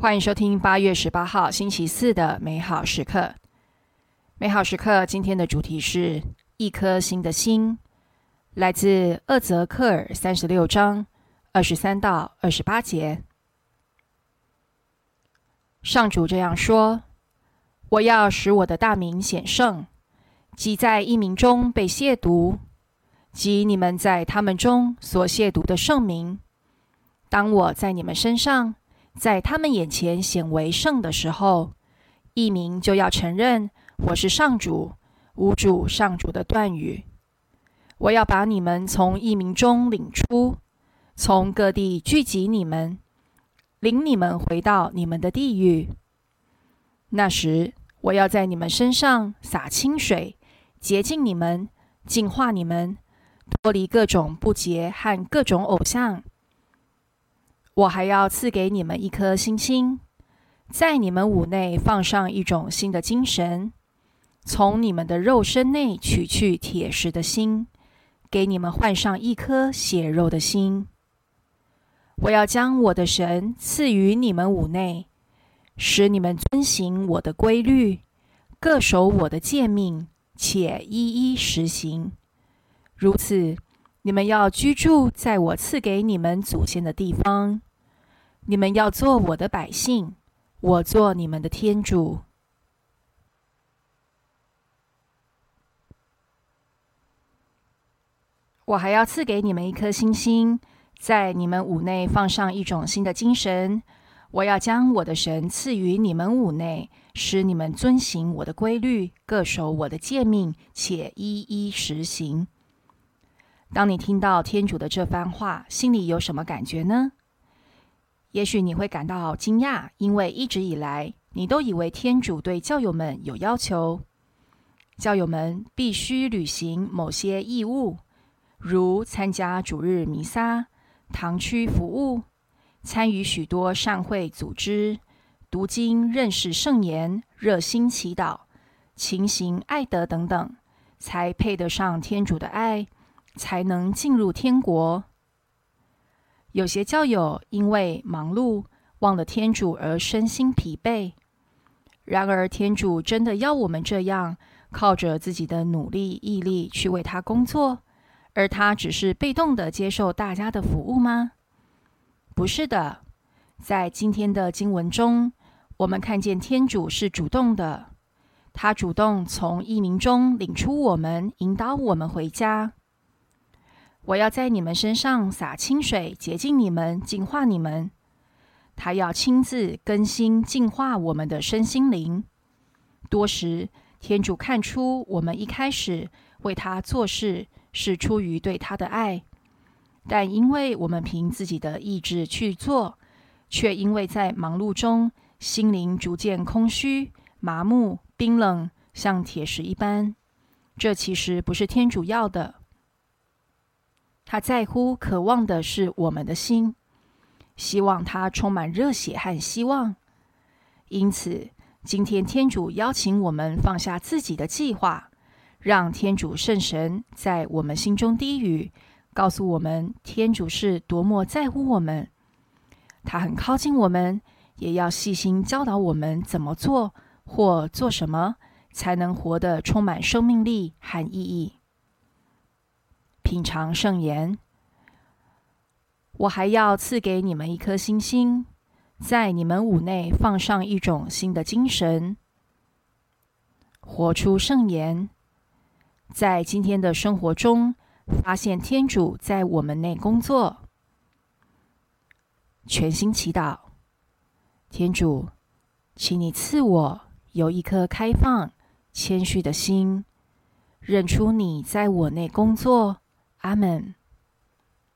欢迎收听八月十八号星期四的美好时刻。美好时刻今天的主题是一颗新的心，来自厄泽克尔三十六章二十三到二十八节。上主这样说：“我要使我的大名显圣，即在一名中被亵渎，即你们在他们中所亵渎的圣名。当我在你们身上。”在他们眼前显为圣的时候，一名就要承认我是上主、无主上主的断语。我要把你们从一名中领出，从各地聚集你们，领你们回到你们的地域。那时，我要在你们身上洒清水，洁净你们，净化你们，脱离各种不洁和各种偶像。我还要赐给你们一颗星星，在你们五内放上一种新的精神，从你们的肉身内取去铁石的心，给你们换上一颗血肉的心。我要将我的神赐予你们五内，使你们遵行我的规律，各守我的诫命，且一一实行。如此，你们要居住在我赐给你们祖先的地方。你们要做我的百姓，我做你们的天主。我还要赐给你们一颗星星，在你们五内放上一种新的精神。我要将我的神赐予你们五内，使你们遵行我的规律，各守我的诫命，且一一实行。当你听到天主的这番话，心里有什么感觉呢？也许你会感到惊讶，因为一直以来你都以为天主对教友们有要求，教友们必须履行某些义务，如参加主日弥撒、堂区服务、参与许多善会组织、读经、认识圣言、热心祈祷、勤行爱德等等，才配得上天主的爱，才能进入天国。有些教友因为忙碌忘了天主而身心疲惫。然而，天主真的要我们这样靠着自己的努力毅力去为他工作，而他只是被动的接受大家的服务吗？不是的，在今天的经文中，我们看见天主是主动的，他主动从异民中领出我们，引导我们回家。我要在你们身上洒清水，洁净你们，净化你们。他要亲自更新、净化我们的身心灵。多时，天主看出我们一开始为他做事是出于对他的爱，但因为我们凭自己的意志去做，却因为在忙碌中心灵逐渐空虚、麻木、冰冷，像铁石一般。这其实不是天主要的。他在乎、渴望的是我们的心，希望他充满热血和希望。因此，今天天主邀请我们放下自己的计划，让天主圣神在我们心中低语，告诉我们天主是多么在乎我们。他很靠近我们，也要细心教导我们怎么做或做什么，才能活得充满生命力和意义。品尝圣言，我还要赐给你们一颗星星，在你们五内放上一种新的精神，活出圣言，在今天的生活中发现天主在我们内工作，全心祈祷，天主，请你赐我有一颗开放、谦虚的心，认出你在我内工作。Amen.